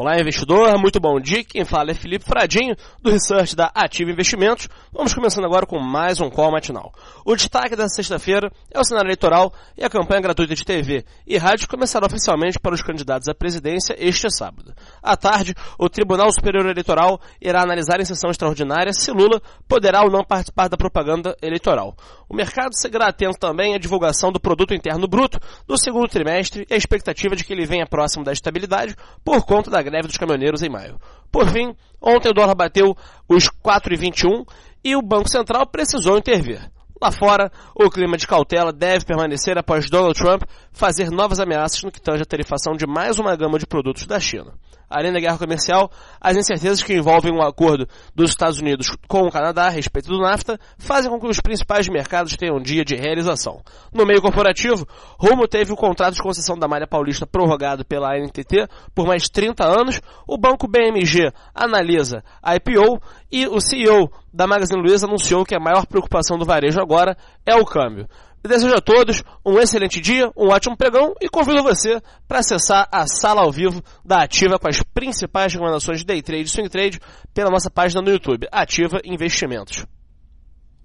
Olá, investidor, muito bom dia. Quem fala é Felipe Fradinho, do Research da Ativa Investimentos. Vamos começando agora com mais um call matinal. O destaque dessa sexta-feira é o cenário eleitoral e a campanha gratuita de TV e rádio começará oficialmente para os candidatos à presidência este sábado. À tarde, o Tribunal Superior Eleitoral irá analisar em sessão extraordinária se Lula poderá ou não participar da propaganda eleitoral. O mercado seguirá atento também à divulgação do Produto Interno Bruto do segundo trimestre e a expectativa de que ele venha próximo da estabilidade por conta da greve dos caminhoneiros em maio. Por fim, ontem o dólar bateu os 4,21 e o Banco Central precisou intervir. Lá fora, o clima de cautela deve permanecer após Donald Trump fazer novas ameaças no que tange a tarifação de mais uma gama de produtos da China. Além da guerra comercial, as incertezas que envolvem um acordo dos Estados Unidos com o Canadá a respeito do NAFTA fazem com que os principais mercados tenham um dia de realização. No meio corporativo, Rumo teve o contrato de concessão da Malha Paulista prorrogado pela ANTT por mais 30 anos, o banco BMG analisa a IPO e o CEO da Magazine Luiza anunciou que a maior preocupação do varejo agora é o câmbio. Desejo a todos um excelente dia, um ótimo pregão e convido você para acessar a sala ao vivo da Ativa com as principais recomendações de day trade e swing trade pela nossa página no YouTube, Ativa Investimentos.